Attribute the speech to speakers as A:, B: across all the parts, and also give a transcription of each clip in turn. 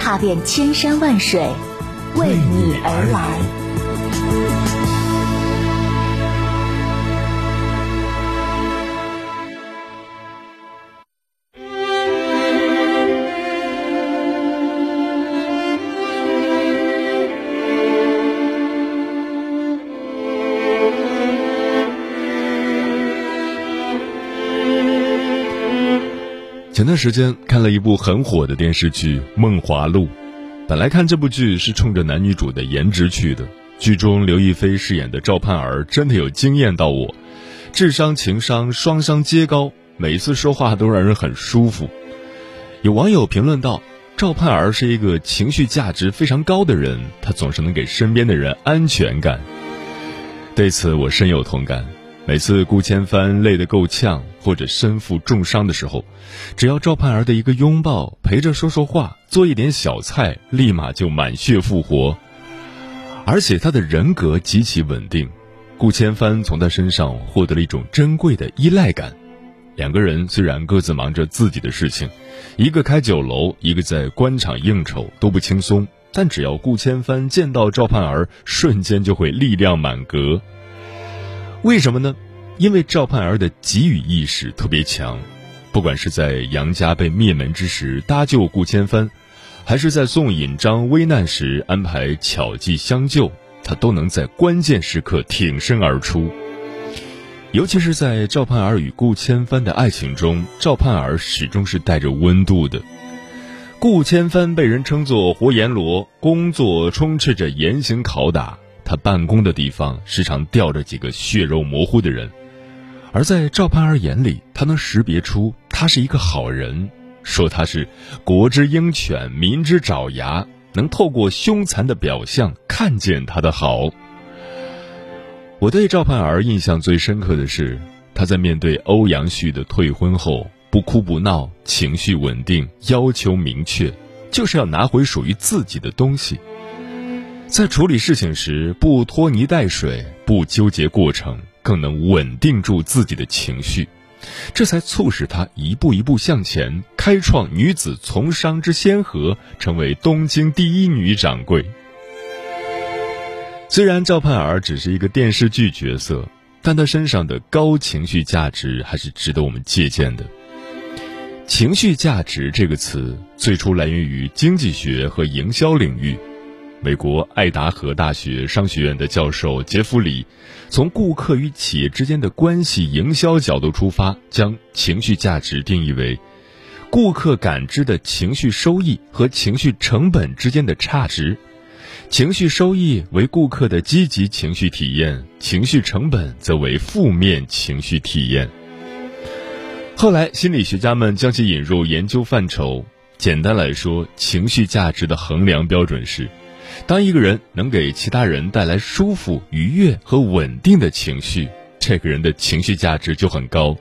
A: 踏遍千山万水，为你而来。
B: 前段时间看了一部很火的电视剧《梦华录》，本来看这部剧是冲着男女主的颜值去的。剧中刘亦菲饰演的赵盼儿真的有惊艳到我，智商情商双商皆高，每一次说话都让人很舒服。有网友评论道：“赵盼儿是一个情绪价值非常高的人，她总是能给身边的人安全感。”对此我深有同感。每次顾千帆累得够呛或者身负重伤的时候，只要赵盼儿的一个拥抱，陪着说说话，做一点小菜，立马就满血复活。而且他的人格极其稳定，顾千帆从他身上获得了一种珍贵的依赖感。两个人虽然各自忙着自己的事情，一个开酒楼，一个在官场应酬，都不轻松。但只要顾千帆见到赵盼儿，瞬间就会力量满格。为什么呢？因为赵盼儿的给予意识特别强，不管是在杨家被灭门之时搭救顾千帆，还是在宋引章危难时安排巧计相救，他都能在关键时刻挺身而出。尤其是在赵盼儿与顾千帆的爱情中，赵盼儿始终是带着温度的。顾千帆被人称作活阎罗，工作充斥着严刑拷打。他办公的地方时常吊着几个血肉模糊的人，而在赵盼儿眼里，他能识别出他是一个好人，说他是国之鹰犬，民之爪牙，能透过凶残的表象看见他的好。我对赵盼儿印象最深刻的是，他在面对欧阳旭的退婚后，不哭不闹，情绪稳定，要求明确，就是要拿回属于自己的东西。在处理事情时，不拖泥带水，不纠结过程，更能稳定住自己的情绪，这才促使她一步一步向前，开创女子从商之先河，成为东京第一女掌柜。虽然赵盼儿只是一个电视剧角色，但她身上的高情绪价值还是值得我们借鉴的。情绪价值这个词最初来源于经济学和营销领域。美国爱达荷大学商学院的教授杰弗里，从顾客与企业之间的关系营销角度出发，将情绪价值定义为顾客感知的情绪收益和情绪成本之间的差值。情绪收益为顾客的积极情绪体验，情绪成本则为负面情绪体验。后来，心理学家们将其引入研究范畴。简单来说，情绪价值的衡量标准是。当一个人能给其他人带来舒服、愉悦和稳定的情绪，这个人的情绪价值就很高；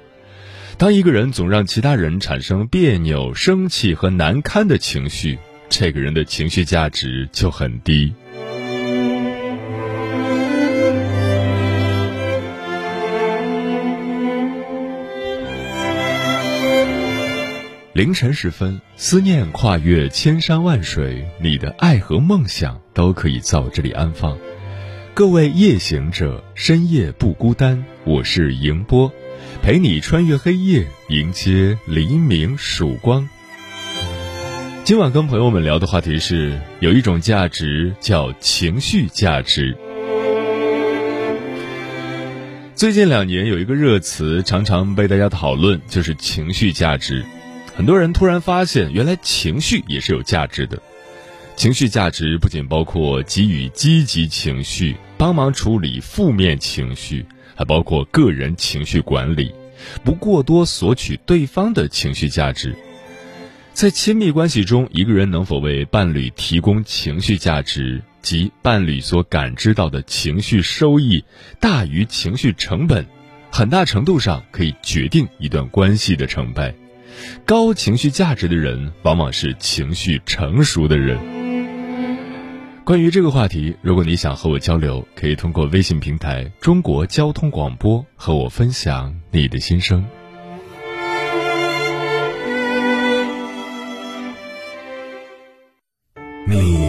B: 当一个人总让其他人产生别扭、生气和难堪的情绪，这个人的情绪价值就很低。凌晨时分，思念跨越千山万水，你的爱和梦想都可以在我这里安放。各位夜行者，深夜不孤单，我是迎波，陪你穿越黑夜，迎接黎明曙光。今晚跟朋友们聊的话题是，有一种价值叫情绪价值。最近两年有一个热词，常常被大家讨论，就是情绪价值。很多人突然发现，原来情绪也是有价值的。情绪价值不仅包括给予积极情绪、帮忙处理负面情绪，还包括个人情绪管理，不过多索取对方的情绪价值。在亲密关系中，一个人能否为伴侣提供情绪价值，及伴侣所感知到的情绪收益大于情绪成本，很大程度上可以决定一段关系的成败。高情绪价值的人，往往是情绪成熟的人。关于这个话题，如果你想和我交流，可以通过微信平台“中国交通广播”和我分享你的心声。
C: 你？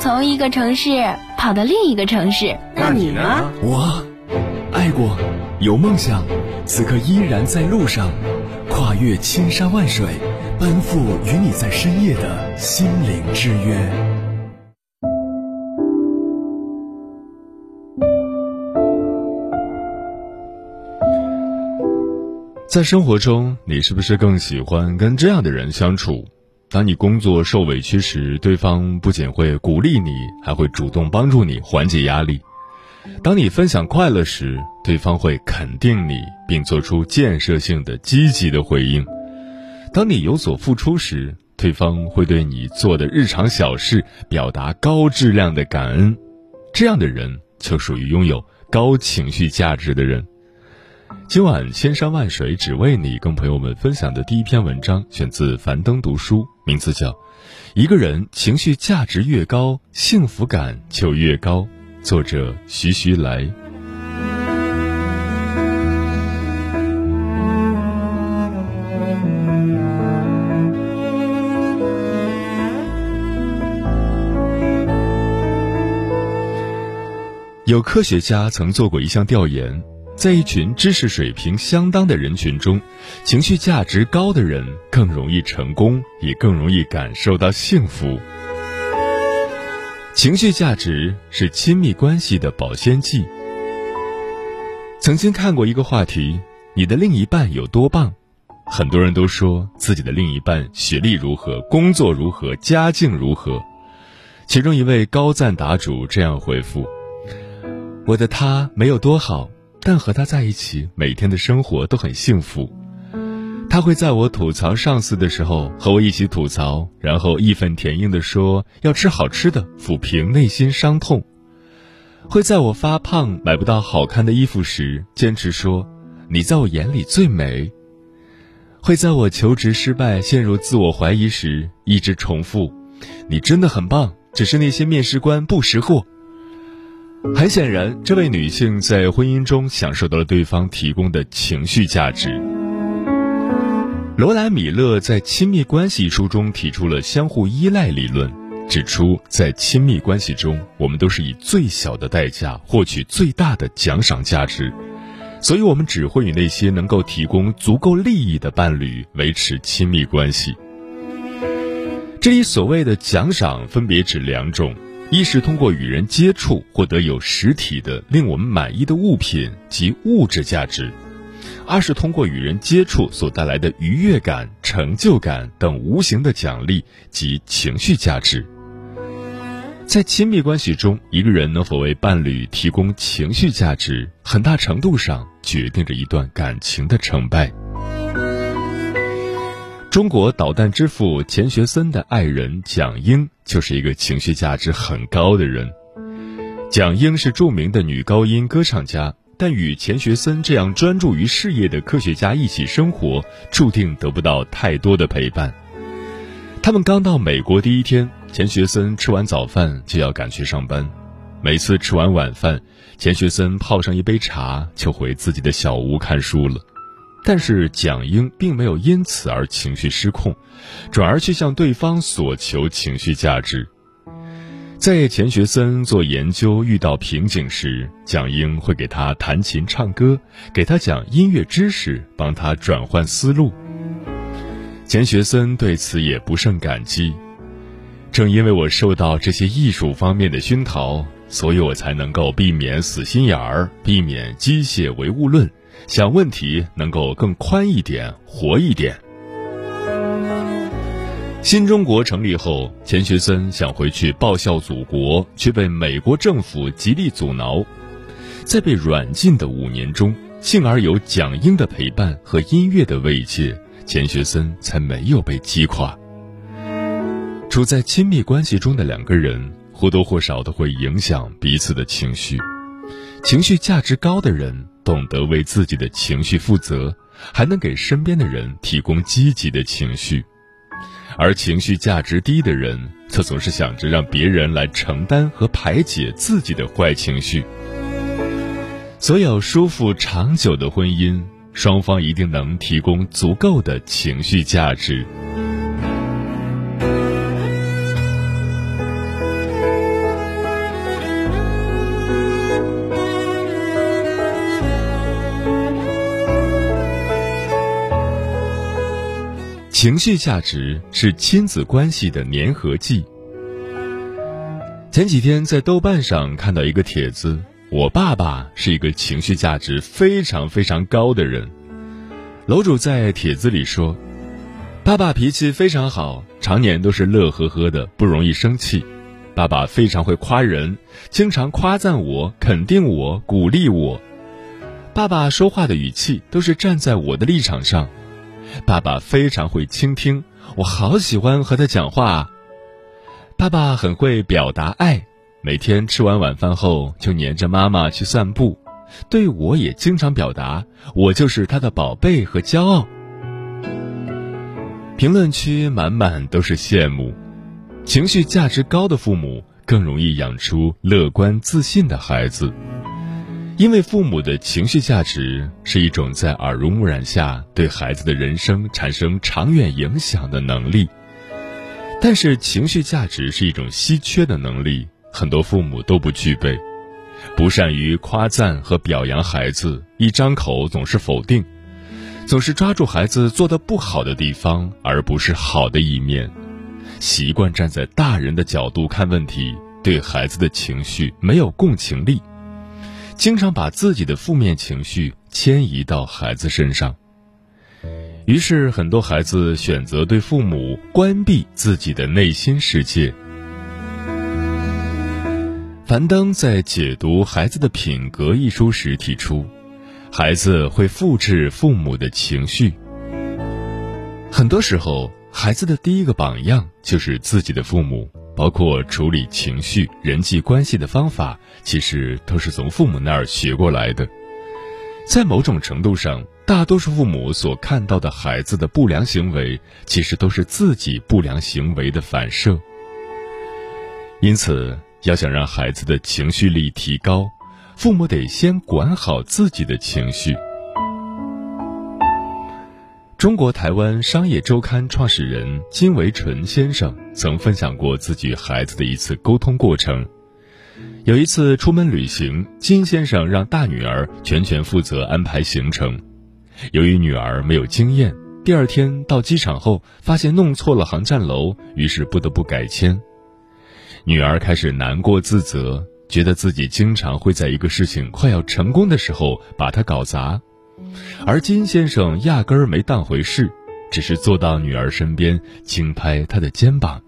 A: 从一个城市跑到另一个城市。
D: 那你呢？
C: 我爱过，有梦想，此刻依然在路上，跨越千山万水，奔赴与你在深夜的心灵之约。
B: 在生活中，你是不是更喜欢跟这样的人相处？当你工作受委屈时，对方不仅会鼓励你，还会主动帮助你缓解压力；当你分享快乐时，对方会肯定你，并做出建设性的积极的回应；当你有所付出时，对方会对你做的日常小事表达高质量的感恩。这样的人就属于拥有高情绪价值的人。今晚千山万水只为你，跟朋友们分享的第一篇文章选自樊登读书，名字叫《一个人情绪价值越高，幸福感就越高》，作者徐徐来。有科学家曾做过一项调研。在一群知识水平相当的人群中，情绪价值高的人更容易成功，也更容易感受到幸福。情绪价值是亲密关系的保鲜剂。曾经看过一个话题：你的另一半有多棒？很多人都说自己的另一半学历如何，工作如何，家境如何。其中一位高赞答主这样回复：“我的他没有多好。”但和他在一起，每天的生活都很幸福。他会在我吐槽上司的时候和我一起吐槽，然后义愤填膺地说要吃好吃的，抚平内心伤痛。会在我发胖买不到好看的衣服时，坚持说你在我眼里最美。会在我求职失败、陷入自我怀疑时，一直重复你真的很棒，只是那些面试官不识货。很显然，这位女性在婚姻中享受到了对方提供的情绪价值。罗兰·米勒在《亲密关系》一书中提出了相互依赖理论，指出在亲密关系中，我们都是以最小的代价获取最大的奖赏价值，所以我们只会与那些能够提供足够利益的伴侣维持亲密关系。这里所谓的奖赏，分别指两种。一是通过与人接触获得有实体的令我们满意的物品及物质价值；二是通过与人接触所带来的愉悦感、成就感等无形的奖励及情绪价值。在亲密关系中，一个人能否为伴侣提供情绪价值，很大程度上决定着一段感情的成败。中国导弹之父钱学森的爱人蒋英就是一个情绪价值很高的人。蒋英是著名的女高音歌唱家，但与钱学森这样专注于事业的科学家一起生活，注定得不到太多的陪伴。他们刚到美国第一天，钱学森吃完早饭就要赶去上班。每次吃完晚饭，钱学森泡上一杯茶，就回自己的小屋看书了。但是蒋英并没有因此而情绪失控，转而去向对方索求情绪价值。在钱学森做研究遇到瓶颈时，蒋英会给他弹琴唱歌，给他讲音乐知识，帮他转换思路。钱学森对此也不胜感激。正因为我受到这些艺术方面的熏陶，所以我才能够避免死心眼儿，避免机械唯物论，想问题能够更宽一点，活一点。新中国成立后，钱学森想回去报效祖国，却被美国政府极力阻挠。在被软禁的五年中，幸而有蒋英的陪伴和音乐的慰藉，钱学森才没有被击垮。处在亲密关系中的两个人，或多或少的会影响彼此的情绪。情绪价值高的人，懂得为自己的情绪负责，还能给身边的人提供积极的情绪。而情绪价值低的人，则总是想着让别人来承担和排解自己的坏情绪。所有舒服长久的婚姻，双方一定能提供足够的情绪价值。情绪价值是亲子关系的粘合剂。前几天在豆瓣上看到一个帖子，我爸爸是一个情绪价值非常非常高的人。楼主在帖子里说，爸爸脾气非常好，常年都是乐呵呵的，不容易生气。爸爸非常会夸人，经常夸赞我、肯定我、鼓励我。爸爸说话的语气都是站在我的立场上。爸爸非常会倾听，我好喜欢和他讲话。爸爸很会表达爱，每天吃完晚饭后就黏着妈妈去散步，对我也经常表达我就是他的宝贝和骄傲。评论区满满都是羡慕，情绪价值高的父母更容易养出乐观自信的孩子。因为父母的情绪价值是一种在耳濡目染下对孩子的人生产生长远影响的能力，但是情绪价值是一种稀缺的能力，很多父母都不具备，不善于夸赞和表扬孩子，一张口总是否定，总是抓住孩子做的不好的地方，而不是好的一面，习惯站在大人的角度看问题，对孩子的情绪没有共情力。经常把自己的负面情绪迁移到孩子身上，于是很多孩子选择对父母关闭自己的内心世界。樊登在解读《孩子的品格》一书时提出，孩子会复制父母的情绪。很多时候，孩子的第一个榜样就是自己的父母。包括处理情绪、人际关系的方法，其实都是从父母那儿学过来的。在某种程度上，大多数父母所看到的孩子的不良行为，其实都是自己不良行为的反射。因此，要想让孩子的情绪力提高，父母得先管好自己的情绪。中国台湾商业周刊创始人金维纯先生曾分享过自己孩子的一次沟通过程。有一次出门旅行，金先生让大女儿全权负责安排行程。由于女儿没有经验，第二天到机场后发现弄错了航站楼，于是不得不改签。女儿开始难过自责，觉得自己经常会在一个事情快要成功的时候把它搞砸。而金先生压根儿没当回事，只是坐到女儿身边，轻拍她的肩膀。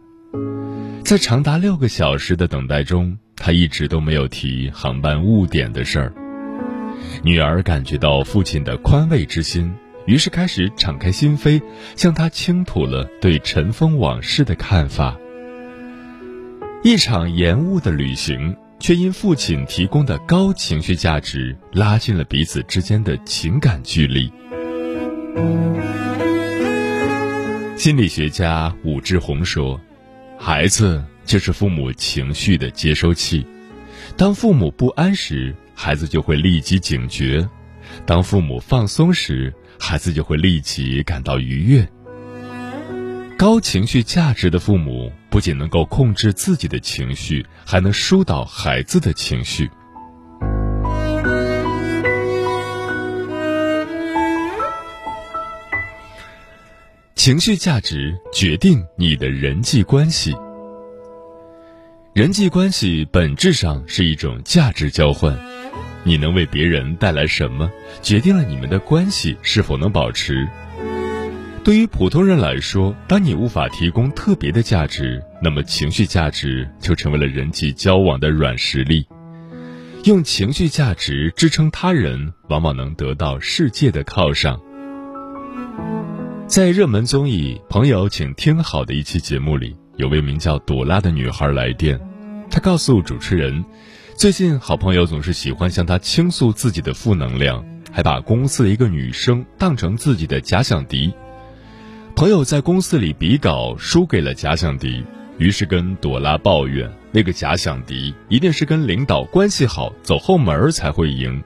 B: 在长达六个小时的等待中，他一直都没有提航班误点的事儿。女儿感觉到父亲的宽慰之心，于是开始敞开心扉，向他倾吐了对尘封往事的看法。一场延误的旅行。却因父亲提供的高情绪价值，拉近了彼此之间的情感距离。心理学家武志红说：“孩子就是父母情绪的接收器，当父母不安时，孩子就会立即警觉；当父母放松时，孩子就会立即感到愉悦。”高情绪价值的父母不仅能够控制自己的情绪，还能疏导孩子的情绪。情绪价值决定你的人际关系。人际关系本质上是一种价值交换，你能为别人带来什么，决定了你们的关系是否能保持。对于普通人来说，当你无法提供特别的价值，那么情绪价值就成为了人际交往的软实力。用情绪价值支撑他人，往往能得到世界的犒赏。在热门综艺《朋友，请听好》的一期节目里，有位名叫朵拉的女孩来电，她告诉主持人，最近好朋友总是喜欢向她倾诉自己的负能量，还把公司的一个女生当成自己的假想敌。朋友在公司里比稿输给了假想敌，于是跟朵拉抱怨那个假想敌一定是跟领导关系好，走后门才会赢。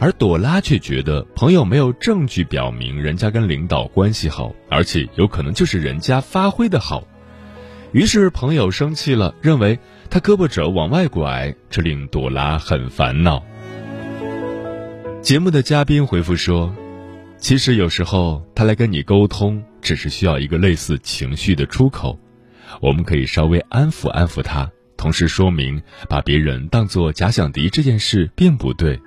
B: 而朵拉却觉得朋友没有证据表明人家跟领导关系好，而且有可能就是人家发挥的好。于是朋友生气了，认为他胳膊肘往外拐，这令朵拉很烦恼。节目的嘉宾回复说。其实有时候他来跟你沟通，只是需要一个类似情绪的出口，我们可以稍微安抚安抚他，同时说明把别人当作假想敌这件事并不对。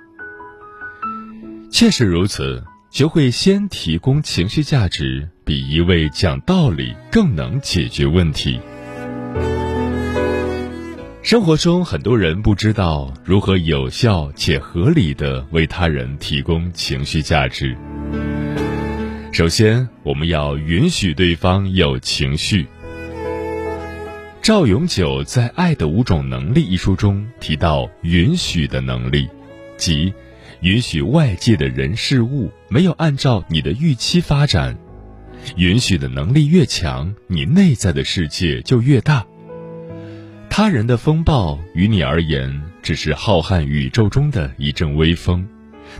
B: 确实如此，学会先提供情绪价值，比一味讲道理更能解决问题。生活中，很多人不知道如何有效且合理的为他人提供情绪价值。首先，我们要允许对方有情绪。赵永久在《爱的五种能力》一书中提到，允许的能力，即允许外界的人事物没有按照你的预期发展。允许的能力越强，你内在的世界就越大。他人的风暴于你而言只是浩瀚宇宙中的一阵微风，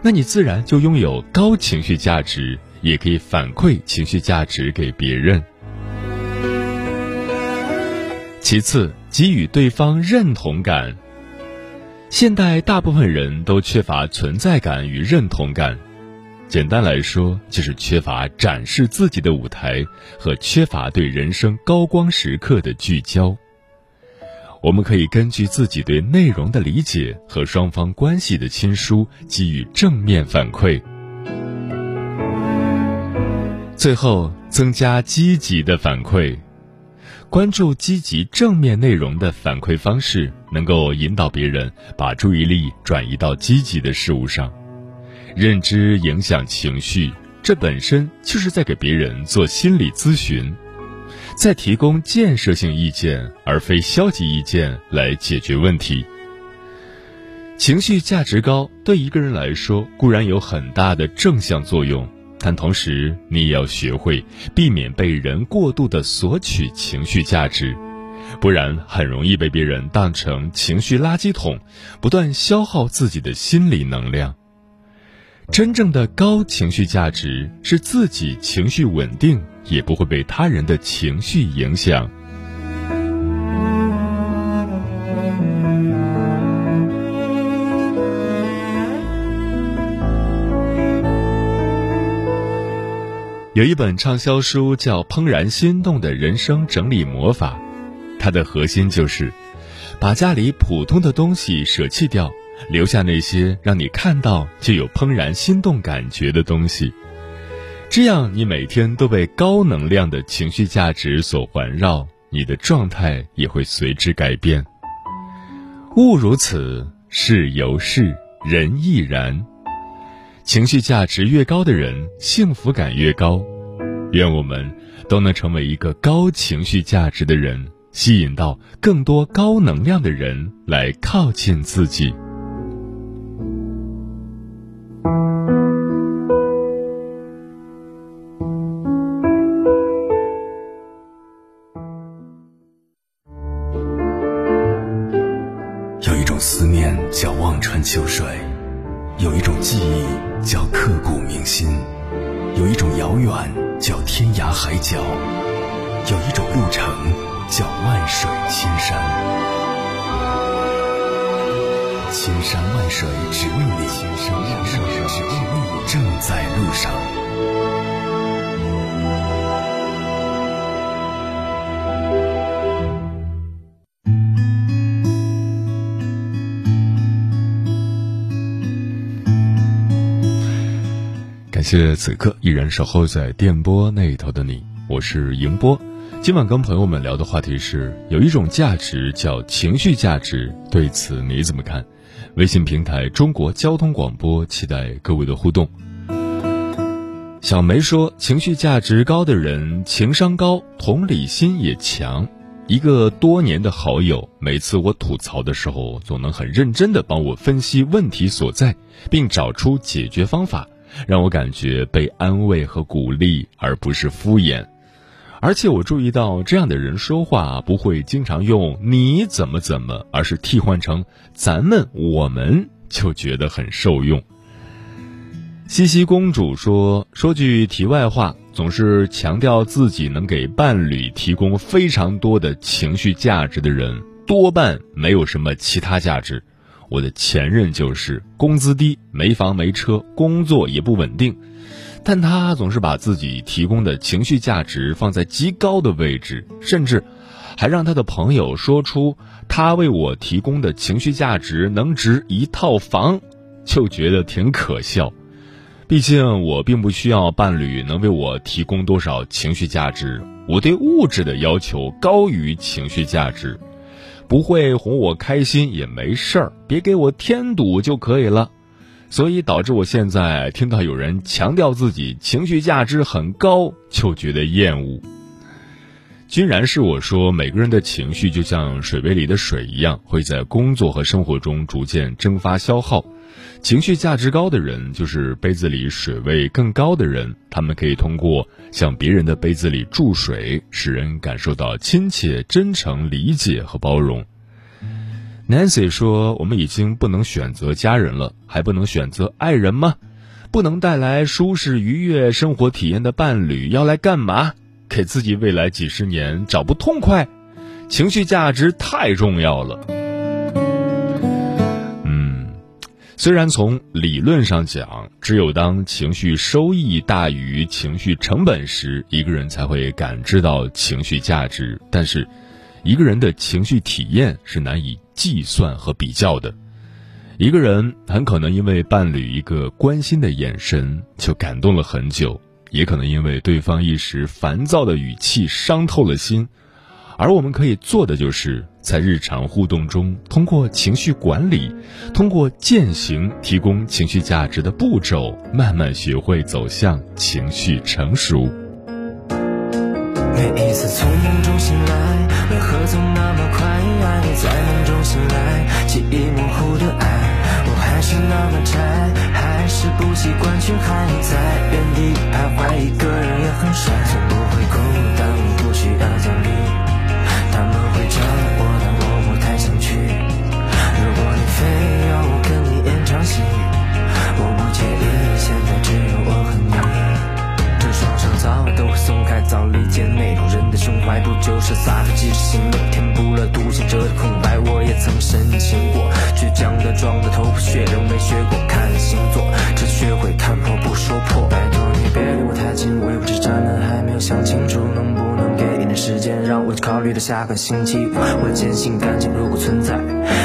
B: 那你自然就拥有高情绪价值。也可以反馈情绪价值给别人。其次，给予对方认同感。现代大部分人都缺乏存在感与认同感，简单来说，就是缺乏展示自己的舞台和缺乏对人生高光时刻的聚焦。我们可以根据自己对内容的理解和双方关系的亲疏，给予正面反馈。最后，增加积极的反馈，关注积极正面内容的反馈方式，能够引导别人把注意力转移到积极的事物上。认知影响情绪，这本身就是在给别人做心理咨询，在提供建设性意见而非消极意见来解决问题。情绪价值高，对一个人来说固然有很大的正向作用。但同时，你也要学会避免被人过度的索取情绪价值，不然很容易被别人当成情绪垃圾桶，不断消耗自己的心理能量。真正的高情绪价值是自己情绪稳定，也不会被他人的情绪影响。有一本畅销书叫《怦然心动的人生整理魔法》，它的核心就是，把家里普通的东西舍弃掉，留下那些让你看到就有怦然心动感觉的东西。这样，你每天都被高能量的情绪价值所环绕，你的状态也会随之改变。物如此，事犹是，人亦然。情绪价值越高的人，幸福感越高。愿我们都能成为一个高情绪价值的人，吸引到更多高能量的人来靠近自己。感谢此刻依然守候在电波那头的你，我是迎波。今晚跟朋友们聊的话题是，有一种价值叫情绪价值，对此你怎么看？微信平台中国交通广播，期待各位的互动。小梅说，情绪价值高的人情商高，同理心也强。一个多年的好友，每次我吐槽的时候，总能很认真的帮我分析问题所在，并找出解决方法，让我感觉被安慰和鼓励，而不是敷衍。而且我注意到，这样的人说话不会经常用“你怎么怎么”，而是替换成“咱们”“我们”，就觉得很受用。西西公主说：“说句题外话。”总是强调自己能给伴侣提供非常多的情绪价值的人，多半没有什么其他价值。我的前任就是工资低、没房没车、工作也不稳定，但他总是把自己提供的情绪价值放在极高的位置，甚至还让他的朋友说出他为我提供的情绪价值能值一套房，就觉得挺可笑。毕竟我并不需要伴侣能为我提供多少情绪价值，我对物质的要求高于情绪价值，不会哄我开心也没事儿，别给我添堵就可以了。所以导致我现在听到有人强调自己情绪价值很高，就觉得厌恶。居然是我说，每个人的情绪就像水杯里的水一样，会在工作和生活中逐渐蒸发消耗。情绪价值高的人，就是杯子里水位更高的人。他们可以通过向别人的杯子里注水，使人感受到亲切、真诚、理解和包容。Nancy 说：“我们已经不能选择家人了，还不能选择爱人吗？不能带来舒适愉悦生活体验的伴侣，要来干嘛？给自己未来几十年找不痛快？情绪价值太重要了。”虽然从理论上讲，只有当情绪收益大于情绪成本时，一个人才会感知到情绪价值。但是，一个人的情绪体验是难以计算和比较的。一个人很可能因为伴侣一个关心的眼神就感动了很久，也可能因为对方一时烦躁的语气伤透了心。而我们可以做的，就是在日常互动中，通过情绪管理，通过践行提供情绪价值的步骤，慢慢学会走向情绪成熟。
E: 每一次从梦中醒来，为何总那么快？在梦中醒来，记忆模糊的爱，我还是那么宅，还是不习惯却还在原地徘徊，一个人也很帅，从不会孤单，学过看星座，只学会看破不说破。拜托你别离我太近，我也不是渣男，还没有想清楚，能不能给一点时间，让我去考虑到下个星期五。我坚信感情如果存在，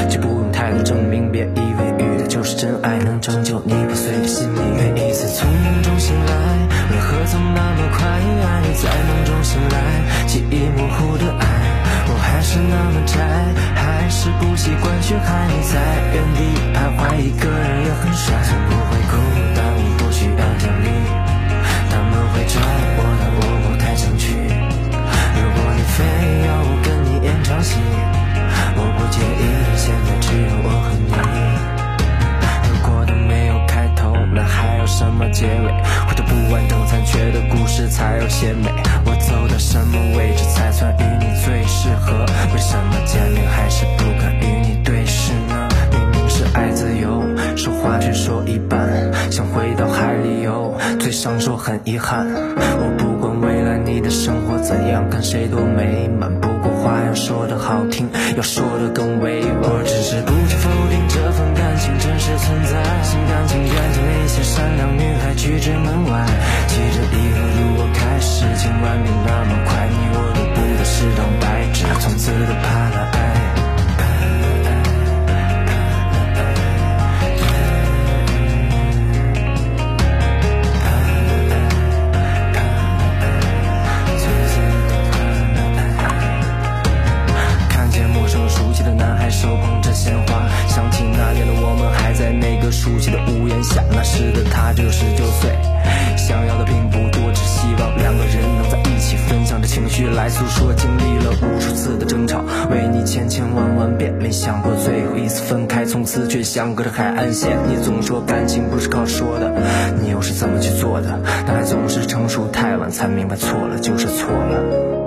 E: 就不用太多证明，别以为遇的就是真爱，能拯救你破碎的心灵。每一次从梦中醒来。为何总那么快？爱在梦中醒来，记忆模糊的爱，我还是那么宅，还是不习惯，却还在原地徘徊。一个人也很帅，不会哭，很遗憾。我不管未来你的生活怎样，看谁多美满。不过话要说的好听，要说的更委婉。我只是不去否定这份感情真实存在，心甘情愿将那些善良女孩拒之门外。记着以后如果开始，相隔着海岸线。你总说感情不是靠说的，你又是怎么去做的？男孩总是成熟太晚，才明白错了就是错了。